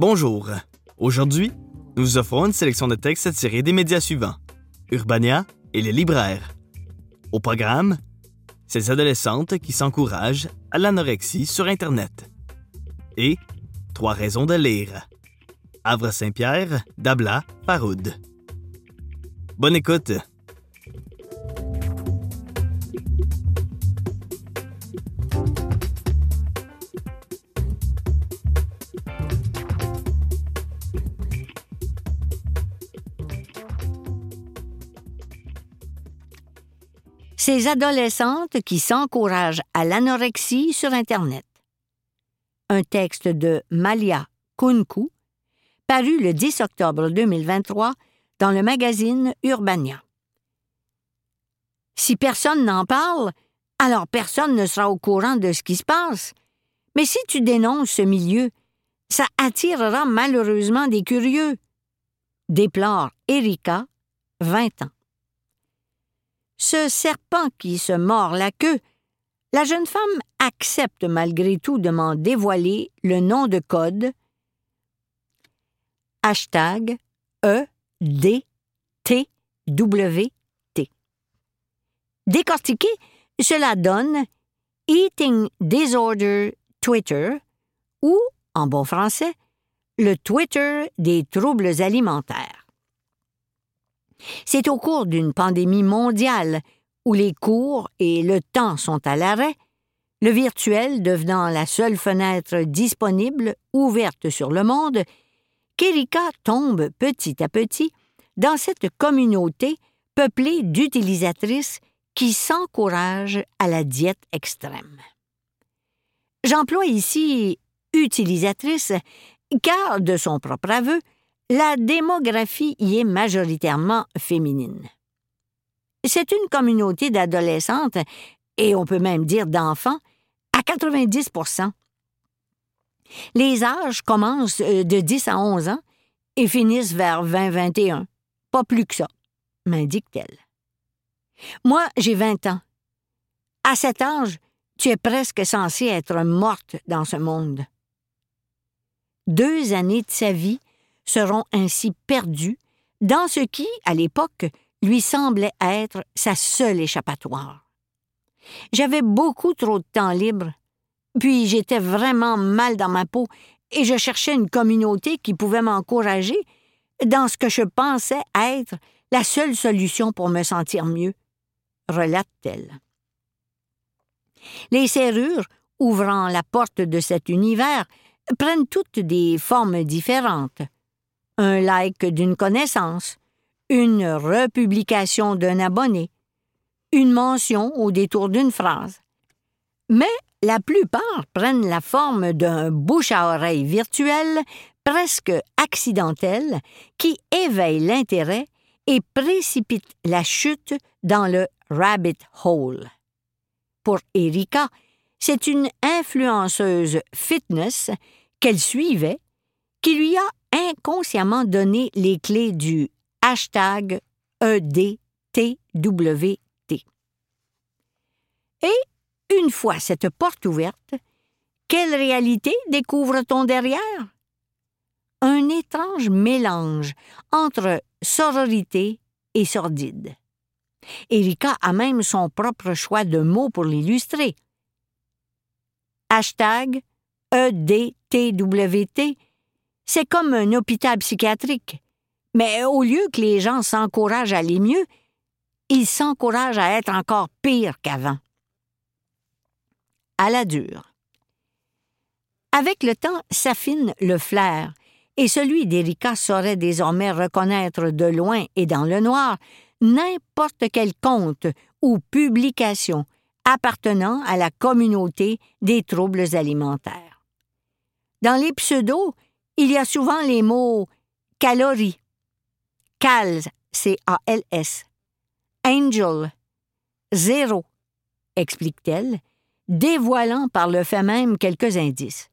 Bonjour. Aujourd'hui, nous offrons une sélection de textes tirés des médias suivants Urbania et les libraires. Au programme, ces adolescentes qui s'encouragent à l'anorexie sur Internet. Et Trois raisons de lire. Havre Saint-Pierre, Dabla, Faroud. Bonne écoute. Ces adolescentes qui s'encouragent à l'anorexie sur Internet. Un texte de Malia Kunku, paru le 10 octobre 2023 dans le magazine Urbania. Si personne n'en parle, alors personne ne sera au courant de ce qui se passe. Mais si tu dénonces ce milieu, ça attirera malheureusement des curieux. Déplore Erika, 20 ans. Ce serpent qui se mord la queue, la jeune femme accepte malgré tout de m'en dévoiler le nom de code hashtag E D T W T. Décortiqué, cela donne Eating Disorder Twitter ou, en bon français, le Twitter des troubles alimentaires. C'est au cours d'une pandémie mondiale où les cours et le temps sont à l'arrêt, le virtuel devenant la seule fenêtre disponible ouverte sur le monde, qu'Erika tombe petit à petit dans cette communauté peuplée d'utilisatrices qui s'encouragent à la diète extrême. J'emploie ici utilisatrice car, de son propre aveu, la démographie y est majoritairement féminine. C'est une communauté d'adolescentes, et on peut même dire d'enfants, à 90% Les âges commencent euh, de 10 à 11 ans et finissent vers 20-21. Pas plus que ça, m'indique-t-elle. Moi, j'ai 20 ans. À cet âge, tu es presque censée être morte dans ce monde. Deux années de sa vie seront ainsi perdues dans ce qui, à l'époque, lui semblait être sa seule échappatoire. J'avais beaucoup trop de temps libre, puis j'étais vraiment mal dans ma peau et je cherchais une communauté qui pouvait m'encourager dans ce que je pensais être la seule solution pour me sentir mieux, relate-t-elle. Les serrures ouvrant la porte de cet univers prennent toutes des formes différentes. Un like d'une connaissance, une republication d'un abonné, une mention au détour d'une phrase. Mais la plupart prennent la forme d'un bouche à oreille virtuel presque accidentel qui éveille l'intérêt et précipite la chute dans le rabbit hole. Pour Erika, c'est une influenceuse fitness qu'elle suivait qui lui a inconsciemment donné les clés du hashtag EDTWT. Et, une fois cette porte ouverte, quelle réalité découvre-t-on derrière? Un étrange mélange entre sororité et sordide. Erika a même son propre choix de mots pour l'illustrer. Hashtag EDTWT, c'est comme un hôpital psychiatrique. Mais au lieu que les gens s'encouragent à aller mieux, ils s'encouragent à être encore pire qu'avant. À la dure. Avec le temps s'affine le flair, et celui d'Erika saurait désormais reconnaître de loin et dans le noir n'importe quel conte ou publication appartenant à la communauté des troubles alimentaires. Dans les pseudos, il y a souvent les mots calories, CALS, C-A-L-S. Angel. Zéro, explique-t-elle, dévoilant par le fait même quelques indices.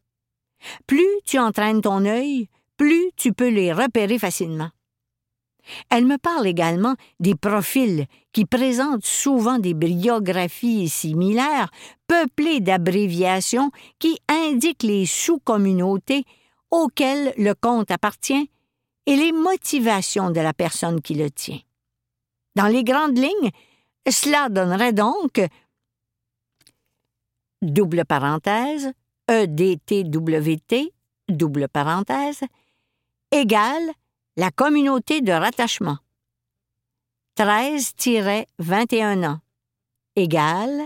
Plus tu entraînes ton œil, plus tu peux les repérer facilement. Elle me parle également des profils qui présentent souvent des biographies similaires, peuplées d'abréviations qui indiquent les sous-communautés auquel le compte appartient et les motivations de la personne qui le tient. Dans les grandes lignes, cela donnerait donc double parenthèse, EDTWT, double parenthèse, égale la communauté de rattachement. 13-21 ans égale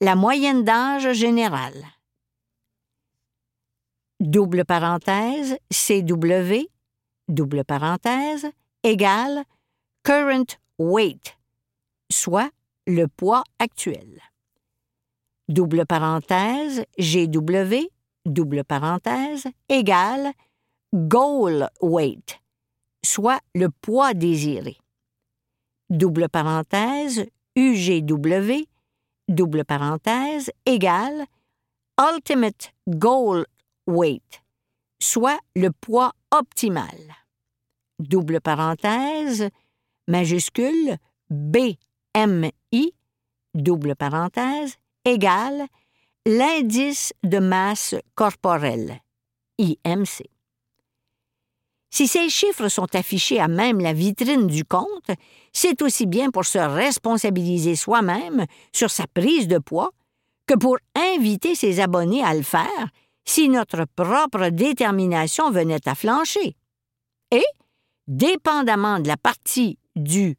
la moyenne d'âge générale. Double parenthèse CW, double parenthèse, égale current weight, soit le poids actuel. Double parenthèse GW, double parenthèse, égale goal weight, soit le poids désiré. Double parenthèse UGW, double parenthèse, égale ultimate goal weight, soit le poids optimal. Double parenthèse, majuscule BMI, double parenthèse, égale l'indice de masse corporelle, IMC. Si ces chiffres sont affichés à même la vitrine du compte, c'est aussi bien pour se responsabiliser soi-même sur sa prise de poids que pour inviter ses abonnés à le faire si notre propre détermination venait à flancher. Et, dépendamment de la partie du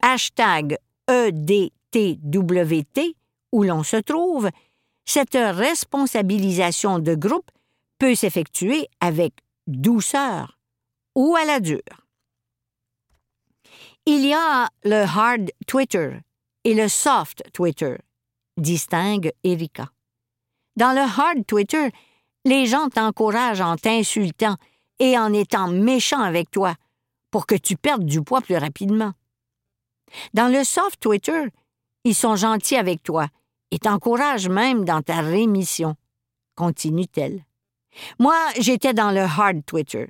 hashtag EDTWT où l'on se trouve, cette responsabilisation de groupe peut s'effectuer avec douceur ou à la dure. Il y a le hard Twitter et le soft Twitter, distingue Erika. Dans le hard Twitter, les gens t'encouragent en t'insultant et en étant méchants avec toi pour que tu perdes du poids plus rapidement. Dans le soft Twitter, ils sont gentils avec toi et t'encouragent même dans ta rémission, continue-t-elle. Moi, j'étais dans le hard Twitter.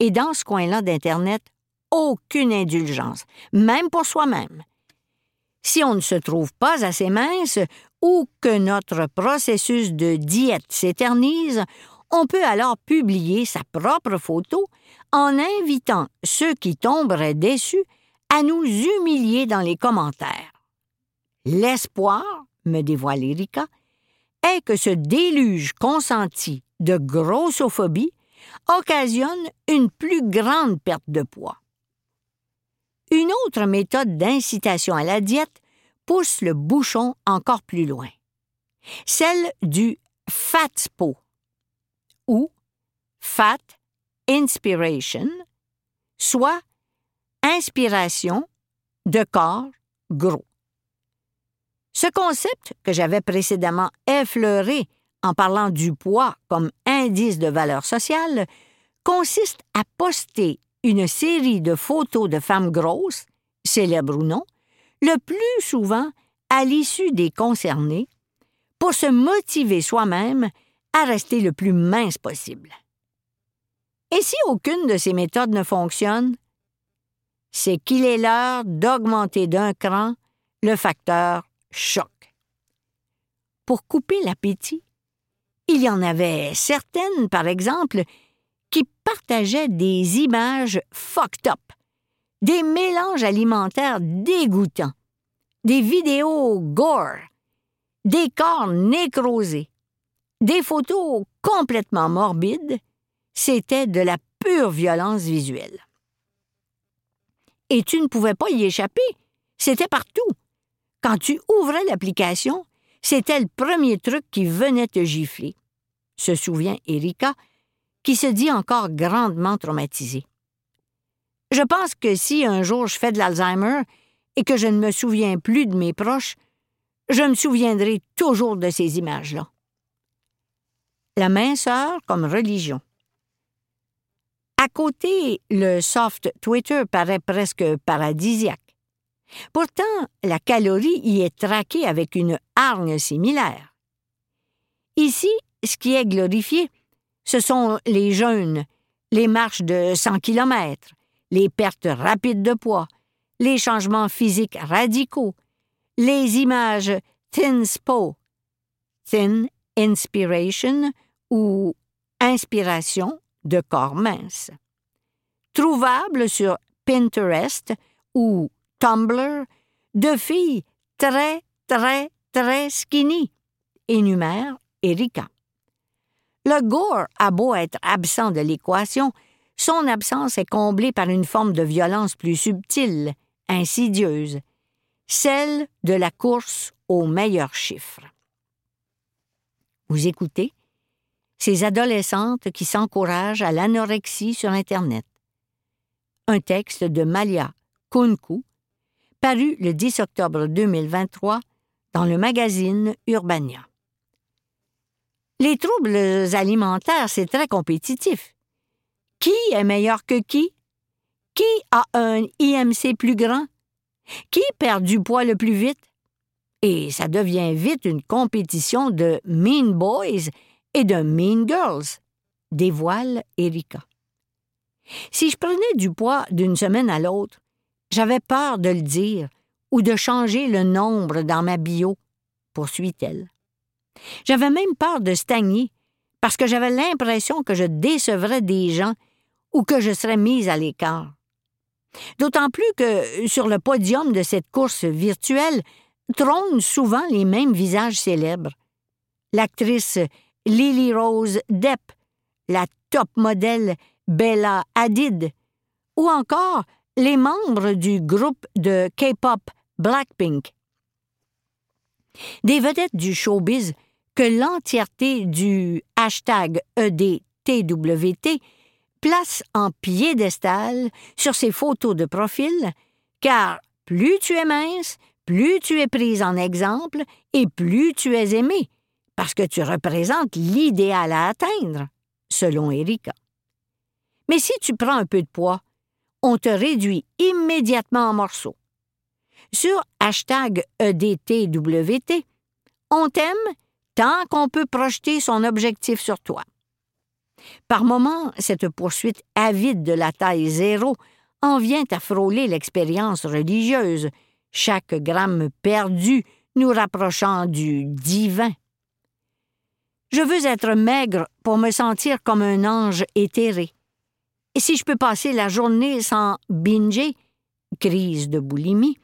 Et dans ce coin-là d'Internet, aucune indulgence, même pour soi-même. Si on ne se trouve pas assez mince ou que notre processus de diète s'éternise, on peut alors publier sa propre photo en invitant ceux qui tomberaient déçus à nous humilier dans les commentaires. L'espoir, me dévoile Erika, est que ce déluge consenti de grossophobie occasionne une plus grande perte de poids. Une autre méthode d'incitation à la diète pousse le bouchon encore plus loin. Celle du FATSPO ou Fat Inspiration, soit inspiration de corps gros. Ce concept que j'avais précédemment effleuré en parlant du poids comme indice de valeur sociale consiste à poster une série de photos de femmes grosses, célèbres ou non, le plus souvent à l'issue des concernés, pour se motiver soi-même à rester le plus mince possible. Et si aucune de ces méthodes ne fonctionne, c'est qu'il est l'heure d'augmenter d'un cran le facteur choc. Pour couper l'appétit, il y en avait certaines, par exemple, qui partageaient des images fucked up, des mélanges alimentaires dégoûtants, des vidéos gore, des corps nécrosés, des photos complètement morbides, c'était de la pure violence visuelle. Et tu ne pouvais pas y échapper, c'était partout. Quand tu ouvrais l'application, c'était le premier truc qui venait te gifler, se souvient Erika, qui se dit encore grandement traumatisée. Je pense que si un jour je fais de l'Alzheimer et que je ne me souviens plus de mes proches, je me souviendrai toujours de ces images-là. La minceur comme religion. À côté, le soft Twitter paraît presque paradisiaque. Pourtant, la calorie y est traquée avec une hargne similaire. Ici, ce qui est glorifié, ce sont les jeûnes, les marches de 100 km, les pertes rapides de poids, les changements physiques radicaux, les images thin spo, thin inspiration ou inspiration de corps mince. Trouvable sur Pinterest ou Tumblr de filles très, très, très skinny, énumère Erika. Le gore a beau être absent de l'équation, son absence est comblée par une forme de violence plus subtile, insidieuse, celle de la course aux meilleurs chiffres. Vous écoutez ces adolescentes qui s'encouragent à l'anorexie sur Internet. Un texte de Malia Kunku, paru le 10 octobre 2023 dans le magazine Urbania. Les troubles alimentaires, c'est très compétitif. Qui est meilleur que qui? Qui a un IMC plus grand? Qui perd du poids le plus vite? Et ça devient vite une compétition de mean boys et de mean girls, dévoile Erika. Si je prenais du poids d'une semaine à l'autre, j'avais peur de le dire ou de changer le nombre dans ma bio, poursuit-elle. J'avais même peur de stagner parce que j'avais l'impression que je décevrais des gens ou que je serais mise à l'écart. D'autant plus que sur le podium de cette course virtuelle trônent souvent les mêmes visages célèbres. L'actrice Lily Rose Depp, la top modèle Bella Hadid, ou encore les membres du groupe de K-pop Blackpink. Des vedettes du showbiz que l'entièreté du hashtag EDTWT place en piédestal sur ses photos de profil, car plus tu es mince, plus tu es prise en exemple et plus tu es aimé, parce que tu représentes l'idéal à atteindre, selon Erika. Mais si tu prends un peu de poids, on te réduit immédiatement en morceaux. Sur hashtag EDTWT, on t'aime tant qu'on peut projeter son objectif sur toi. Par moments, cette poursuite avide de la taille zéro en vient à frôler l'expérience religieuse, chaque gramme perdu nous rapprochant du divin. Je veux être maigre pour me sentir comme un ange éthéré. Et si je peux passer la journée sans binger, crise de boulimie,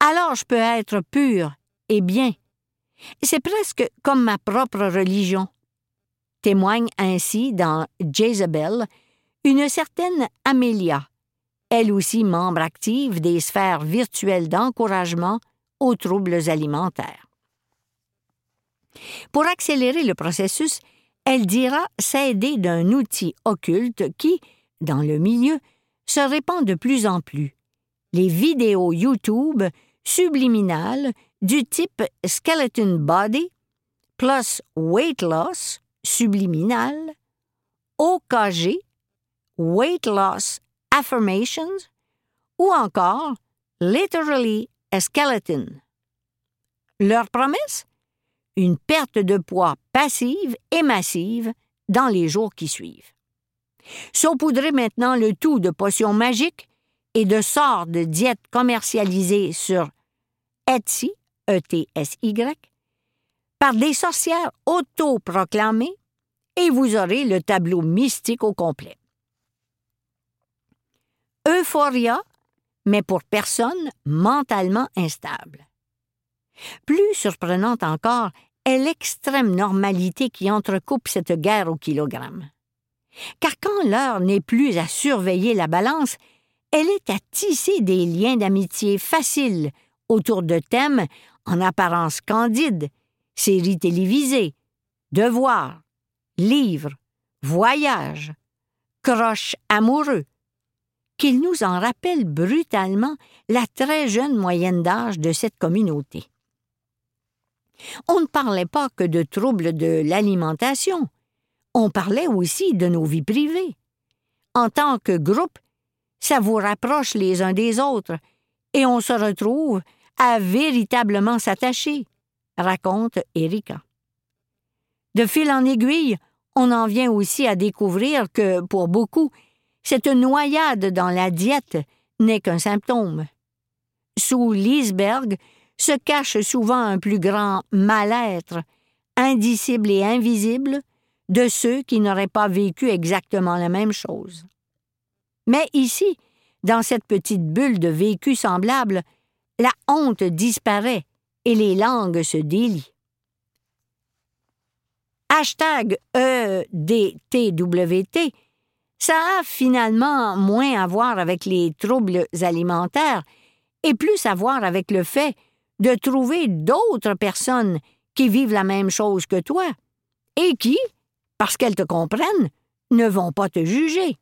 alors je peux être pur et bien. C'est presque comme ma propre religion. Témoigne ainsi dans Jezebel une certaine Amelia, elle aussi membre active des sphères virtuelles d'encouragement aux troubles alimentaires. Pour accélérer le processus, elle dira s'aider d'un outil occulte qui, dans le milieu, se répand de plus en plus. Les vidéos YouTube subliminales du type Skeleton Body plus Weight Loss subliminal, OKG, Weight Loss Affirmations ou encore Literally a Skeleton. Leur promesse? Une perte de poids passive et massive dans les jours qui suivent. Saupoudrez maintenant le tout de potions magiques et de sorts de diètes commercialisées sur Etsy, E-T-S-Y, par des sorcières autoproclamées et vous aurez le tableau mystique au complet. Euphoria, mais pour personnes mentalement instables. Plus surprenante encore est l'extrême normalité qui entrecoupe cette guerre au kilogramme. Car quand l'heure n'est plus à surveiller la balance, elle est à tisser des liens d'amitié faciles autour de thèmes en apparence candides, séries télévisées, devoirs, livres, voyages, croches amoureux, qu'il nous en rappelle brutalement la très jeune moyenne d'âge de cette communauté. On ne parlait pas que de troubles de l'alimentation, on parlait aussi de nos vies privées. En tant que groupe, ça vous rapproche les uns des autres, et on se retrouve à véritablement s'attacher, raconte Erika. De fil en aiguille, on en vient aussi à découvrir que, pour beaucoup, cette noyade dans la diète n'est qu'un symptôme. Sous l'iceberg se cache souvent un plus grand mal-être, indicible et invisible, de ceux qui n'auraient pas vécu exactement la même chose. Mais ici, dans cette petite bulle de vécu semblable, la honte disparaît et les langues se délient. Hashtag EDTWT, ça a finalement moins à voir avec les troubles alimentaires et plus à voir avec le fait de trouver d'autres personnes qui vivent la même chose que toi et qui, parce qu'elles te comprennent, ne vont pas te juger,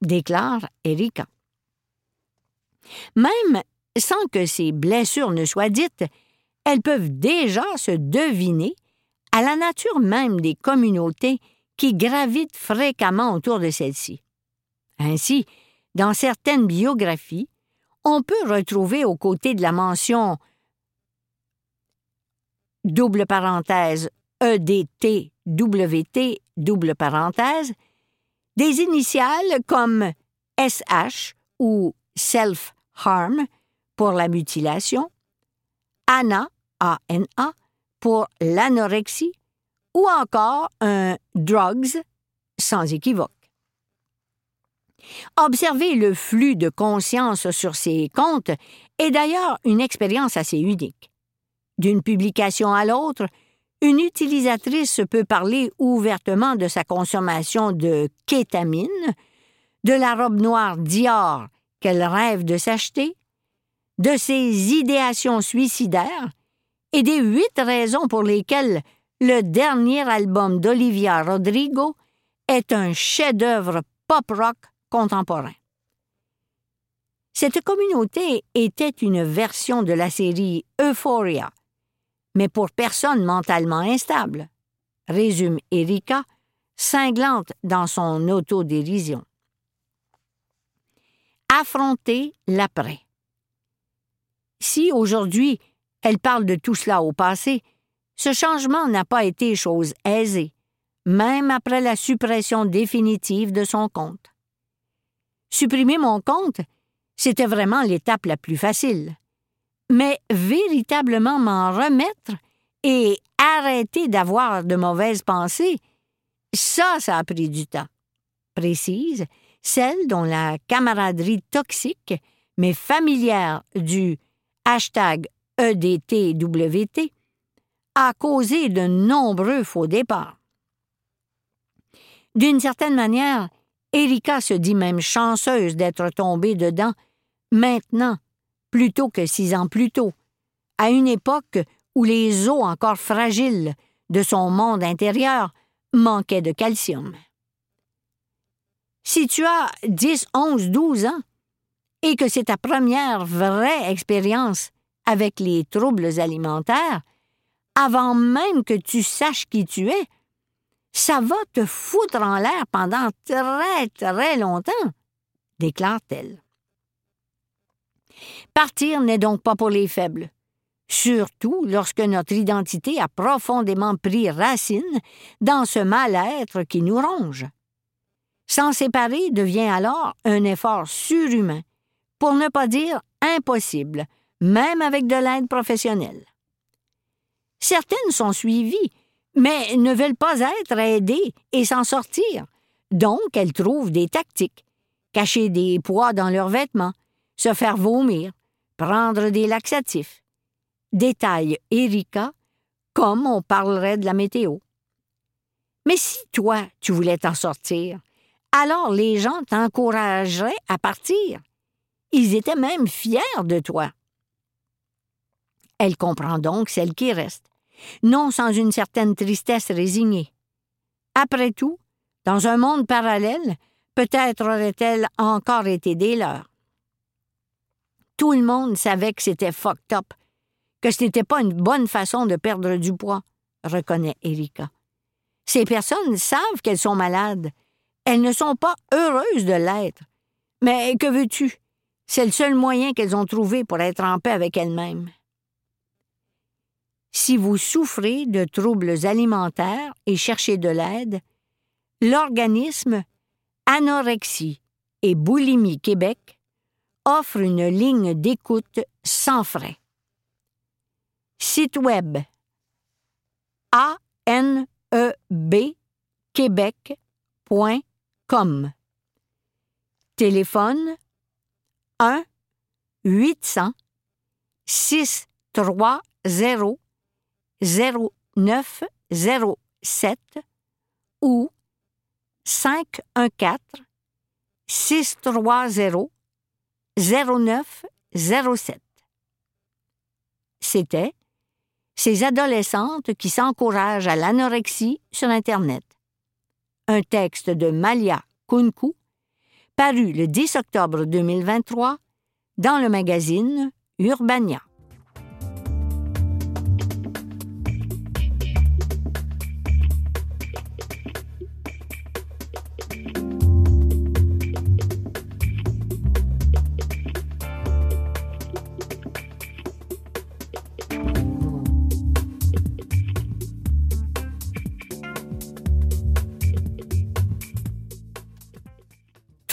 déclare Erika. Même sans que ces blessures ne soient dites, elles peuvent déjà se deviner à la nature même des communautés qui gravitent fréquemment autour de celles-ci. Ainsi, dans certaines biographies, on peut retrouver aux côtés de la mention double parenthèse EDT WT double parenthèse des initiales comme SH ou self-harm pour la mutilation, ANA, ANA pour l'anorexie ou encore un drugs sans équivoque. Observer le flux de conscience sur ces comptes est d'ailleurs une expérience assez unique. D'une publication à l'autre, une utilisatrice peut parler ouvertement de sa consommation de kétamine, de la robe noire Dior qu'elle rêve de s'acheter, de ses idéations suicidaires et des huit raisons pour lesquelles le dernier album d'Olivia Rodrigo est un chef-d'œuvre pop-rock contemporain. Cette communauté était une version de la série Euphoria, mais pour personnes mentalement instables, résume Erika, cinglante dans son autodérision. Affronter l'après. Si aujourd'hui elle parle de tout cela au passé, ce changement n'a pas été chose aisée, même après la suppression définitive de son compte. Supprimer mon compte, c'était vraiment l'étape la plus facile. Mais véritablement m'en remettre et arrêter d'avoir de mauvaises pensées, ça, ça a pris du temps. Précise, celle dont la camaraderie toxique, mais familière du hashtag EDTWT, a causé de nombreux faux départs. D'une certaine manière, Erika se dit même chanceuse d'être tombée dedans maintenant, plutôt que six ans plus tôt, à une époque où les os encore fragiles de son monde intérieur manquaient de calcium. Si tu as 10, 11, 12 ans et que c'est ta première vraie expérience avec les troubles alimentaires, avant même que tu saches qui tu es, ça va te foutre en l'air pendant très très longtemps, déclare-t-elle. Partir n'est donc pas pour les faibles, surtout lorsque notre identité a profondément pris racine dans ce mal-être qui nous ronge. S'en séparer devient alors un effort surhumain, pour ne pas dire impossible, même avec de l'aide professionnelle. Certaines sont suivies, mais ne veulent pas être aidées et s'en sortir, donc elles trouvent des tactiques, cacher des poids dans leurs vêtements, se faire vomir, prendre des laxatifs. Détaille Erika, comme on parlerait de la météo. Mais si toi, tu voulais t'en sortir, alors les gens t'encourageraient à partir. Ils étaient même fiers de toi. Elle comprend donc celle qui reste, non sans une certaine tristesse résignée. Après tout, dans un monde parallèle, peut-être aurait-elle encore été des leurs. Tout le monde savait que c'était fucked up, que ce n'était pas une bonne façon de perdre du poids, reconnaît Erika. Ces personnes savent qu'elles sont malades. Elles ne sont pas heureuses de l'être. Mais que veux-tu? C'est le seul moyen qu'elles ont trouvé pour être en paix avec elles-mêmes. Si vous souffrez de troubles alimentaires et cherchez de l'aide, l'organisme Anorexie et Boulimie Québec offre une ligne d'écoute sans frais. Site web a n b québec.com. Téléphone 1 800 630 0907 ou 514 630 0907. C'était ces adolescentes qui s'encouragent à l'anorexie sur Internet. Un texte de Malia Kunku, paru le 10 octobre 2023 dans le magazine Urbania.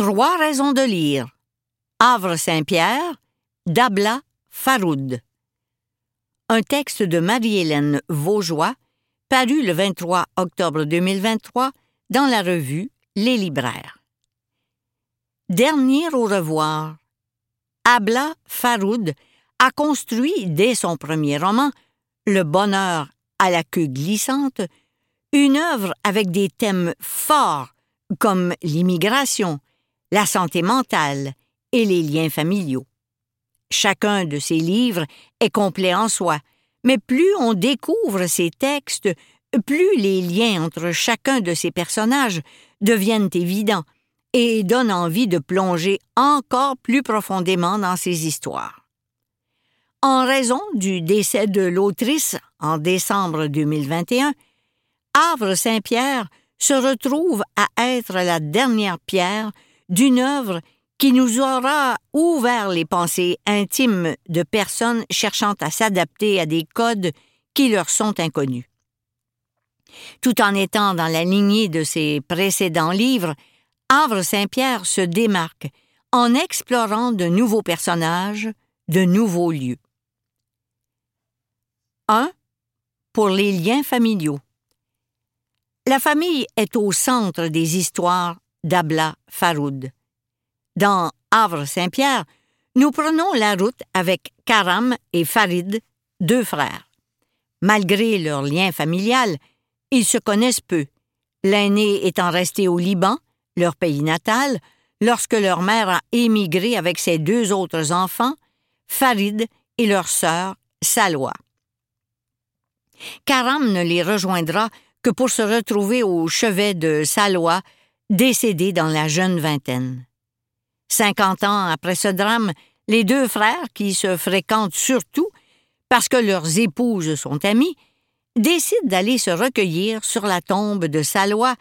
Trois raisons de lire. Havre Saint-Pierre, d'Abla Faroud. Un texte de Marie-Hélène Vaugeois, paru le 23 octobre 2023 dans la revue Les Libraires. Dernier au revoir. Abla Faroud a construit dès son premier roman, Le bonheur à la queue glissante, une œuvre avec des thèmes forts comme l'immigration, la santé mentale et les liens familiaux. Chacun de ces livres est complet en soi, mais plus on découvre ces textes, plus les liens entre chacun de ces personnages deviennent évidents et donnent envie de plonger encore plus profondément dans ces histoires. En raison du décès de l'autrice en décembre 2021, Havre Saint-Pierre se retrouve à être la dernière pierre d'une œuvre qui nous aura ouvert les pensées intimes de personnes cherchant à s'adapter à des codes qui leur sont inconnus. Tout en étant dans la lignée de ses précédents livres, Havre Saint-Pierre se démarque en explorant de nouveaux personnages, de nouveaux lieux. 1. Pour les liens familiaux. La famille est au centre des histoires d'Abla Faroud. Dans Havre-Saint-Pierre, nous prenons la route avec Karam et Farid, deux frères. Malgré leur lien familial, ils se connaissent peu, l'aîné étant resté au Liban, leur pays natal, lorsque leur mère a émigré avec ses deux autres enfants, Farid et leur sœur, Salwa. Karam ne les rejoindra que pour se retrouver au chevet de Salwa décédé dans la jeune vingtaine. Cinquante ans après ce drame, les deux frères, qui se fréquentent surtout parce que leurs épouses sont amies, décident d'aller se recueillir sur la tombe de Salois,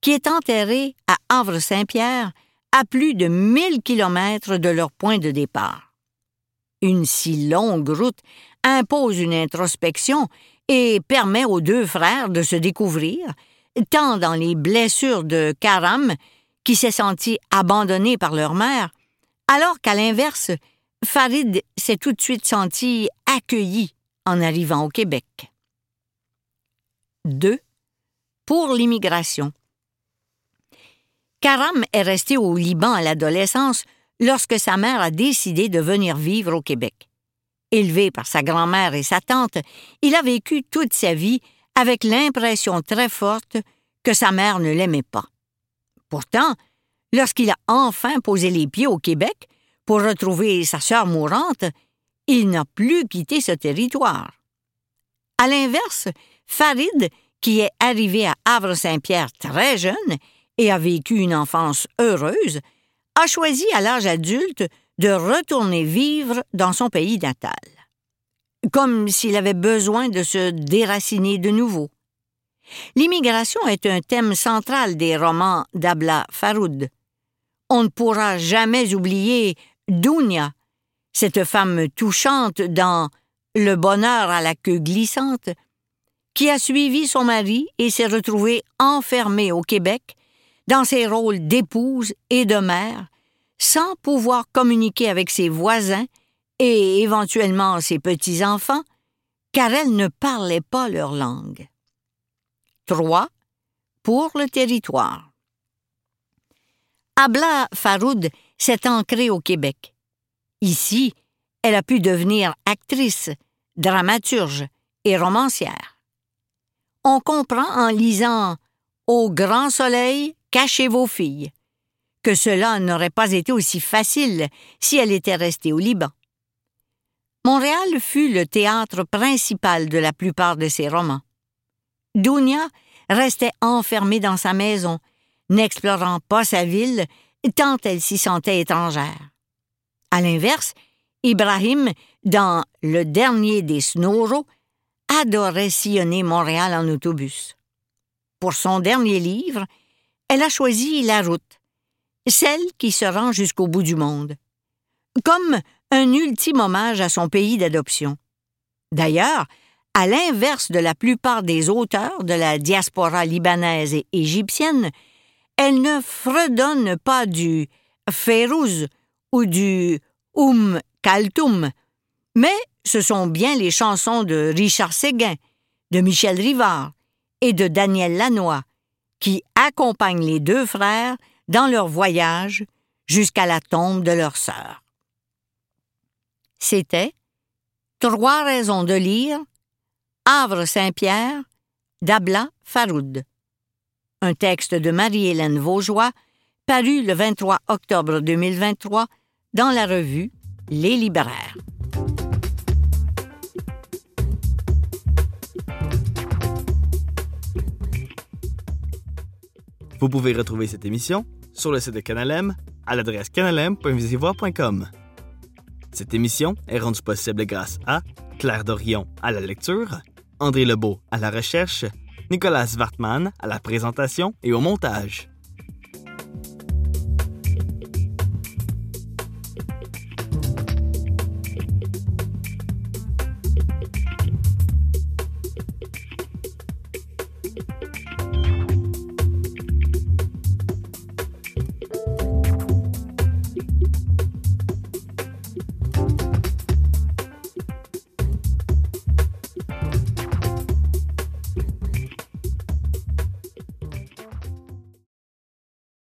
qui est enterrée à Havre-Saint-Pierre, à plus de mille kilomètres de leur point de départ. Une si longue route impose une introspection et permet aux deux frères de se découvrir tant dans les blessures de Karam, qui s'est senti abandonné par leur mère, alors qu'à l'inverse, Farid s'est tout de suite senti accueilli en arrivant au Québec. 2. Pour l'immigration. Karam est resté au Liban à l'adolescence lorsque sa mère a décidé de venir vivre au Québec. Élevé par sa grand-mère et sa tante, il a vécu toute sa vie avec l'impression très forte que sa mère ne l'aimait pas. Pourtant, lorsqu'il a enfin posé les pieds au Québec pour retrouver sa sœur mourante, il n'a plus quitté ce territoire. À l'inverse, Farid, qui est arrivé à Havre-Saint-Pierre très jeune et a vécu une enfance heureuse, a choisi à l'âge adulte de retourner vivre dans son pays natal comme s'il avait besoin de se déraciner de nouveau. L'immigration est un thème central des romans d'Abla Faroud. On ne pourra jamais oublier Dounia, cette femme touchante dans Le bonheur à la queue glissante, qui a suivi son mari et s'est retrouvée enfermée au Québec dans ses rôles d'épouse et de mère, sans pouvoir communiquer avec ses voisins et éventuellement ses petits-enfants, car elle ne parlait pas leur langue. 3. pour le territoire. Abla Faroud s'est ancrée au Québec. Ici, elle a pu devenir actrice, dramaturge et romancière. On comprend en lisant Au grand soleil, cachez vos filles que cela n'aurait pas été aussi facile si elle était restée au Liban. Montréal fut le théâtre principal de la plupart de ses romans. Dounia restait enfermée dans sa maison, n'explorant pas sa ville tant elle s'y sentait étrangère. À l'inverse, Ibrahim, dans Le dernier des Snoro, adorait sillonner Montréal en autobus. Pour son dernier livre, elle a choisi la route, celle qui se rend jusqu'au bout du monde, comme un ultime hommage à son pays d'adoption. D'ailleurs, à l'inverse de la plupart des auteurs de la diaspora libanaise et égyptienne, elle ne fredonne pas du Férouz ou du Oum Kaltoum, mais ce sont bien les chansons de Richard Séguin, de Michel Rivard et de Daniel Lanois qui accompagnent les deux frères dans leur voyage jusqu'à la tombe de leur sœur. C'était Trois raisons de lire Havre Saint-Pierre d'Abla Faroud. Un texte de Marie-Hélène Vaugeois paru le 23 octobre 2023 dans la revue Les Libraires. Vous pouvez retrouver cette émission sur le site de Canalem à l'adresse canalem.visivoire.com. Cette émission est rendue possible grâce à Claire Dorion à la lecture, André Lebeau à la recherche, Nicolas Wartmann à la présentation et au montage.